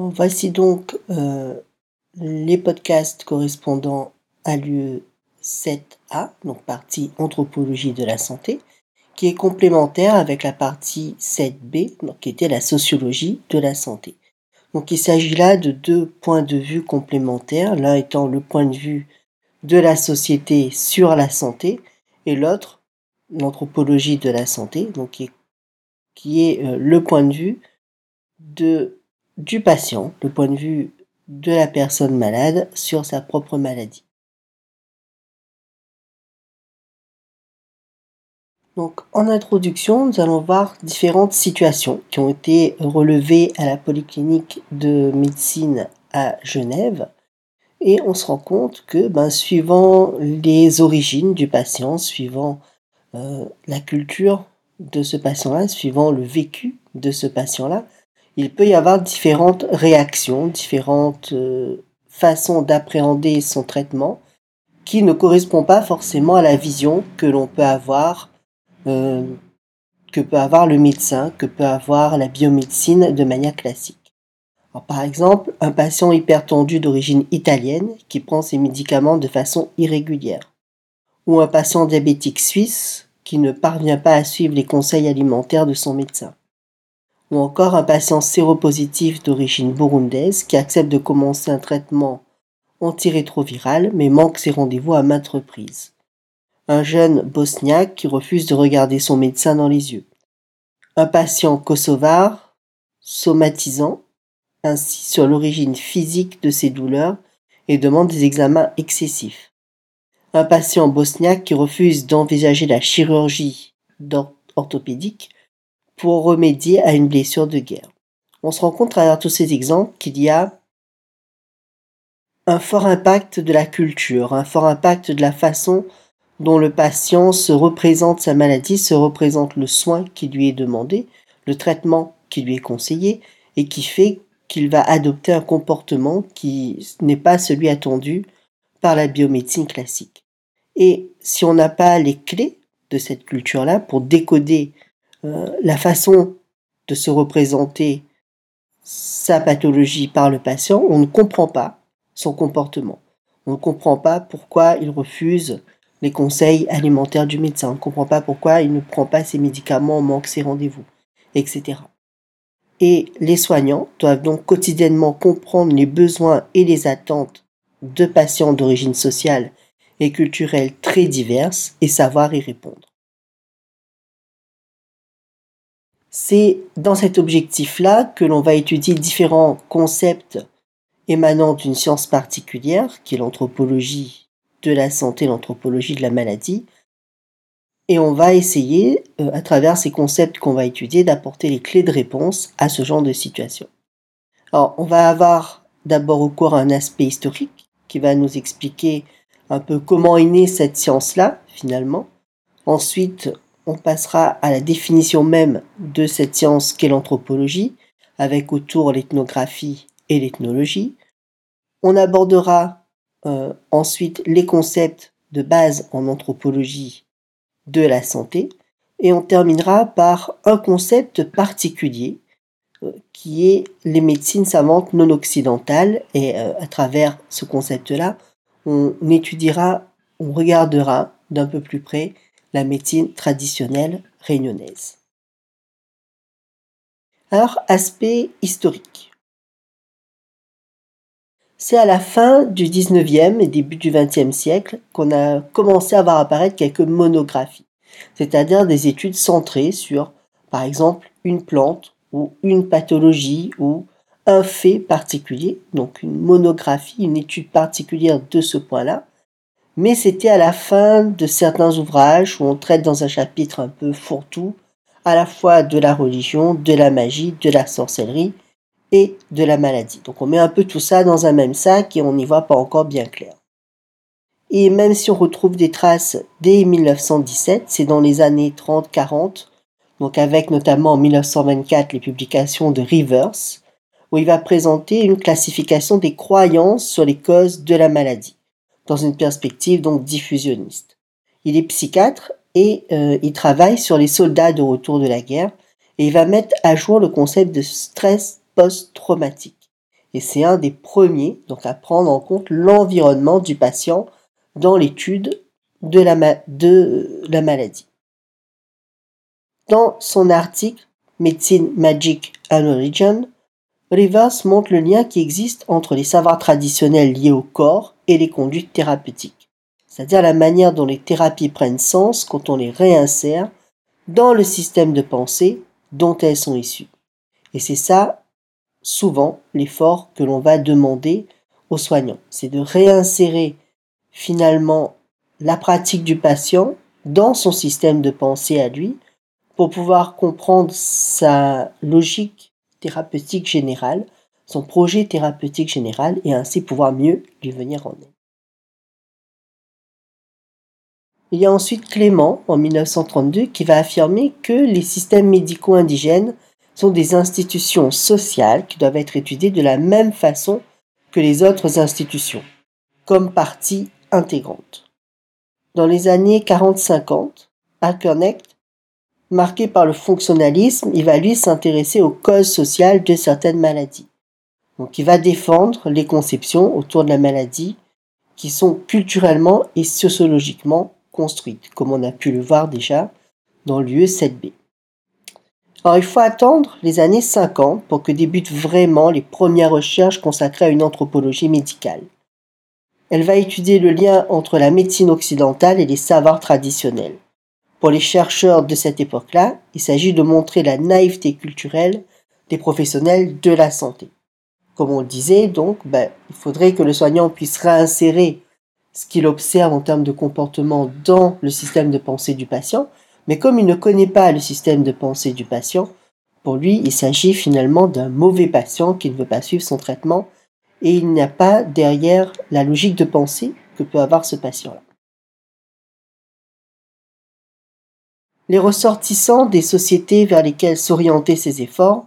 Voici donc euh, les podcasts correspondant à l'UE 7A, donc partie anthropologie de la santé, qui est complémentaire avec la partie 7B, donc qui était la sociologie de la santé. Donc il s'agit là de deux points de vue complémentaires, l'un étant le point de vue de la société sur la santé et l'autre l'anthropologie de la santé, donc qui est, euh, le point de vue de, du patient, le point de vue de la personne malade sur sa propre maladie. Donc, en introduction, nous allons voir différentes situations qui ont été relevées à la polyclinique de médecine à Genève. Et on se rend compte que, ben, suivant les origines du patient, suivant euh, la culture de ce patient-là, suivant le vécu de ce patient-là, il peut y avoir différentes réactions, différentes euh, façons d'appréhender son traitement qui ne correspondent pas forcément à la vision que l'on peut avoir euh, que peut avoir le médecin, que peut avoir la biomédecine de manière classique. par exemple, un patient hypertendu d'origine italienne qui prend ses médicaments de façon irrégulière, ou un patient diabétique suisse qui ne parvient pas à suivre les conseils alimentaires de son médecin, ou encore un patient séropositif d'origine burundaise qui accepte de commencer un traitement antirétroviral mais manque ses rendez-vous à maintes reprises. Un jeune bosniaque qui refuse de regarder son médecin dans les yeux, un patient kosovar somatisant ainsi sur l'origine physique de ses douleurs et demande des examens excessifs, un patient bosniaque qui refuse d'envisager la chirurgie orthopédique pour remédier à une blessure de guerre. On se rend compte à travers tous ces exemples qu'il y a un fort impact de la culture, un fort impact de la façon dont le patient se représente sa maladie, se représente le soin qui lui est demandé, le traitement qui lui est conseillé, et qui fait qu'il va adopter un comportement qui n'est pas celui attendu par la biomédecine classique. Et si on n'a pas les clés de cette culture-là pour décoder euh, la façon de se représenter sa pathologie par le patient, on ne comprend pas son comportement. On ne comprend pas pourquoi il refuse les conseils alimentaires du médecin. On ne comprend pas pourquoi il ne prend pas ses médicaments, manque ses rendez-vous, etc. Et les soignants doivent donc quotidiennement comprendre les besoins et les attentes de patients d'origine sociale et culturelle très diverses et savoir y répondre. C'est dans cet objectif-là que l'on va étudier différents concepts émanant d'une science particulière, qui est l'anthropologie de la santé, l'anthropologie de la maladie. Et on va essayer, euh, à travers ces concepts qu'on va étudier, d'apporter les clés de réponse à ce genre de situation. Alors, on va avoir d'abord au cours un aspect historique qui va nous expliquer un peu comment est née cette science-là, finalement. Ensuite, on passera à la définition même de cette science qu'est l'anthropologie, avec autour l'ethnographie et l'ethnologie. On abordera euh, ensuite les concepts de base en anthropologie de la santé, et on terminera par un concept particulier euh, qui est les médecines savantes non occidentales, et euh, à travers ce concept-là, on étudiera, on regardera d'un peu plus près la médecine traditionnelle réunionnaise. Alors, aspect historique. C'est à la fin du 19e et début du 20e siècle qu'on a commencé à voir apparaître quelques monographies, c'est-à-dire des études centrées sur, par exemple, une plante ou une pathologie ou un fait particulier, donc une monographie, une étude particulière de ce point-là. Mais c'était à la fin de certains ouvrages où on traite dans un chapitre un peu fourre-tout à la fois de la religion, de la magie, de la sorcellerie et de la maladie. Donc on met un peu tout ça dans un même sac et on n'y voit pas encore bien clair. Et même si on retrouve des traces dès 1917, c'est dans les années 30-40, donc avec notamment en 1924 les publications de Rivers, où il va présenter une classification des croyances sur les causes de la maladie, dans une perspective donc diffusionniste. Il est psychiatre et euh, il travaille sur les soldats de retour de la guerre, et il va mettre à jour le concept de stress post-traumatique. et c'est un des premiers donc à prendre en compte l'environnement du patient dans l'étude de la, maladie. Dans son article Medicine Magic and Origin, Rivers montre le lien qui existe entre les savoirs traditionnels liés au corps et les conduites thérapeutiques, c'est-à-dire la manière dont les thérapies prennent sens quand on les réinsère dans le système de pensée dont elles sont issues. Et c'est ça, souvent, l'effort que l'on va demander aux soignants. C'est de réinsérer finalement la pratique du patient dans son système de pensée à lui pour pouvoir comprendre sa logique thérapeutique générale, son projet thérapeutique général et ainsi pouvoir mieux lui venir en aide. Il y a ensuite Clément, en 1932, qui va affirmer que les systèmes médicaux indigènes sont des institutions sociales qui doivent être étudiées de la même façon que les autres institutions, comme partie intégrante. Dans les années 40-50, Alkernecht, marqué par le fonctionnalisme, il va lui s'intéresser aux causes sociales de certaines maladies. Donc il va défendre les conceptions autour de la maladie qui sont culturellement et sociologiquement construites, comme on a pu le voir déjà dans l'UE 7B. Alors il faut attendre les années 50 pour que débutent vraiment les premières recherches consacrées à une anthropologie médicale. Elle va étudier le lien entre la médecine occidentale et les savoirs traditionnels. Pour les chercheurs de cette époque-là, il s'agit de montrer la naïveté culturelle des professionnels de la santé. Comme on le disait, donc, ben, il faudrait que le soignant puisse réinsérer ce qu'il observe en termes de comportement dans le système de pensée du patient, mais comme il ne connaît pas le système de pensée du patient, pour lui, il s'agit finalement d'un mauvais patient qui ne veut pas suivre son traitement et il n'y a pas derrière la logique de pensée que peut avoir ce patient-là. Les ressortissants des sociétés vers lesquelles s'orienter ces efforts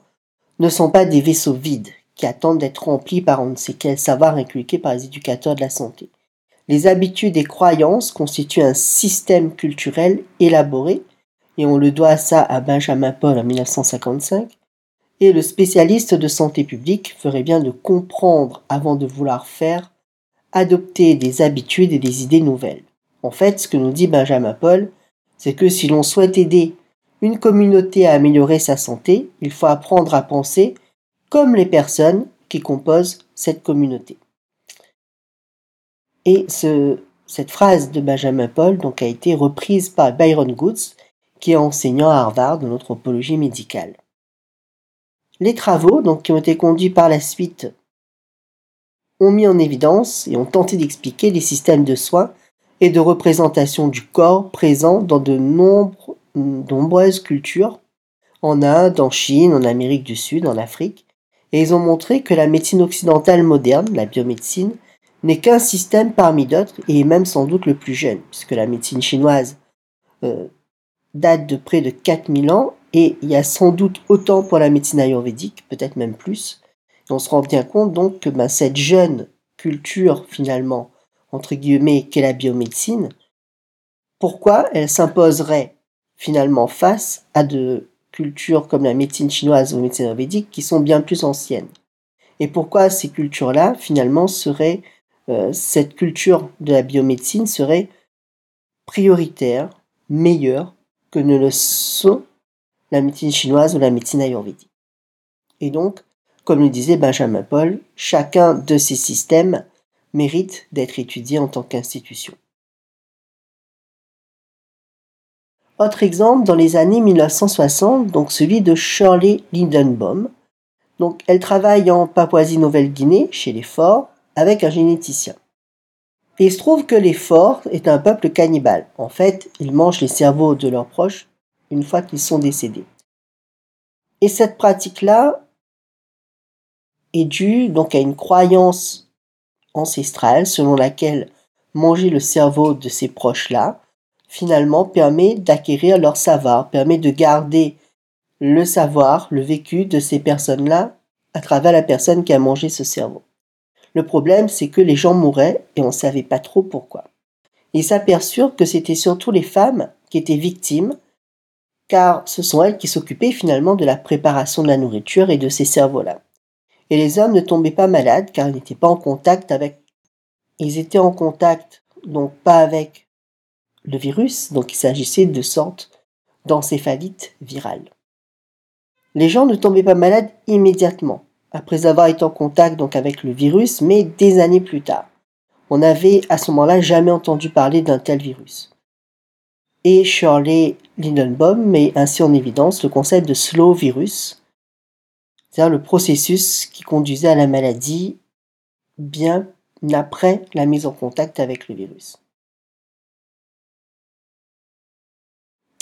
ne sont pas des vaisseaux vides qui attendent d'être remplis par on ne sait quel savoir inculqué par les éducateurs de la santé. Les habitudes et croyances constituent un système culturel élaboré, et on le doit à ça à Benjamin Paul en 1955, et le spécialiste de santé publique ferait bien de comprendre avant de vouloir faire, adopter des habitudes et des idées nouvelles. En fait, ce que nous dit Benjamin Paul, c'est que si l'on souhaite aider une communauté à améliorer sa santé, il faut apprendre à penser comme les personnes qui composent cette communauté. Et cette phrase de Benjamin Paul donc, a été reprise par Byron Goods, qui est enseignant à Harvard en anthropologie médicale. Les travaux, donc, qui ont été conduits par la suite, ont mis en évidence et ont tenté d'expliquer les systèmes de soins et de représentation du corps présents dans de nombreuses cultures, en Inde, en Chine, en Amérique du Sud, en Afrique, et ils ont montré que la médecine occidentale moderne, la biomédecine, n'est qu'un système parmi d'autres et même sans doute le plus jeune, puisque la médecine chinoise euh, date de près de 4000 ans et il y a sans doute autant pour la médecine ayurvédique, peut-être même plus. on se rend bien compte donc que ben, cette jeune culture finalement, entre guillemets, qu'est la biomédecine, pourquoi elle s'imposerait finalement face à de cultures comme la médecine chinoise ou la médecine ayurvédique qui sont bien plus anciennes? Et pourquoi ces cultures-là, finalement, seraient, euh, cette culture de la biomédecine serait prioritaire, meilleure que ne le sont la médecine chinoise ou la médecine ayurvédique? Et donc, comme le disait Benjamin Paul, chacun de ces systèmes mérite d'être étudié en tant qu'institution. Autre exemple, dans les années 1960, donc celui de Shirley Lindenbaum. Donc, elle travaille en Papouasie-Nouvelle-Guinée, chez les Forts, avec un généticien. Et il se trouve que les Forts est un peuple cannibale. En fait, ils mangent les cerveaux de leurs proches une fois qu'ils sont décédés. Et cette pratique-là est due donc à une croyance ancestrale selon laquelle manger le cerveau de ces proches-là finalement permet d'acquérir leur savoir, permet de garder le savoir, le vécu de ces personnes-là à travers la personne qui a mangé ce cerveau. Le problème, c'est que les gens mouraient et on ne savait pas trop pourquoi. Ils s'aperçurent que c'était surtout les femmes qui étaient victimes car ce sont elles qui s'occupaient finalement de la préparation de la nourriture et de ces cerveaux-là. Et les hommes ne tombaient pas malades car ils n'étaient pas en contact avec... Ils étaient en contact, donc pas avec le virus, donc il s'agissait de sorte d'encéphalite virale. Les gens ne tombaient pas malades immédiatement, après avoir été en contact donc avec le virus, mais des années plus tard. On n'avait à ce moment-là jamais entendu parler d'un tel virus. Et Shirley Lindenbaum met ainsi en évidence le concept de slow virus, c'est-à-dire le processus qui conduisait à la maladie bien après la mise en contact avec le virus.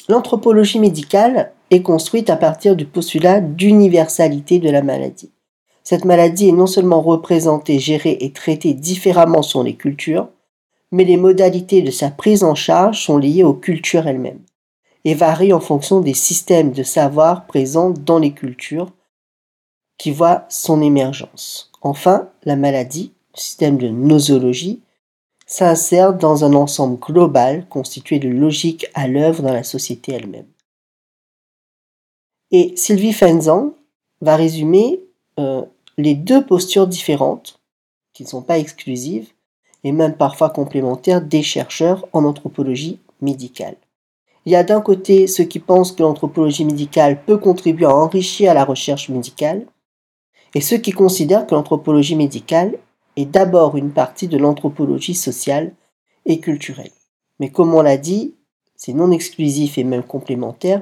L'anthropologie médicale est construite à partir du postulat d'universalité de la maladie. Cette maladie est non seulement représentée, gérée et traitée différemment selon les cultures, mais les modalités de sa prise en charge sont liées aux cultures elles-mêmes et varient en fonction des systèmes de savoir présents dans les cultures qui voient son émergence. Enfin, la maladie, le système de nosologie, s'insère dans un ensemble global constitué de logiques à l'œuvre dans la société elle-même. Et Sylvie Fenzang va résumer euh, les deux postures différentes, qui ne sont pas exclusives, et même parfois complémentaires des chercheurs en anthropologie médicale. Il y a d'un côté ceux qui pensent que l'anthropologie médicale peut contribuer à enrichir la recherche médicale, et ceux qui considèrent que l'anthropologie médicale est d'abord une partie de l'anthropologie sociale et culturelle. Mais comme on l'a dit, c'est non exclusif et même complémentaire,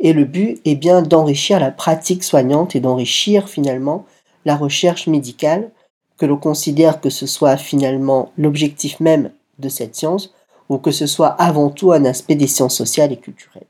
et le but est bien d'enrichir la pratique soignante et d'enrichir finalement la recherche médicale, que l'on considère que ce soit finalement l'objectif même de cette science, ou que ce soit avant tout un aspect des sciences sociales et culturelles.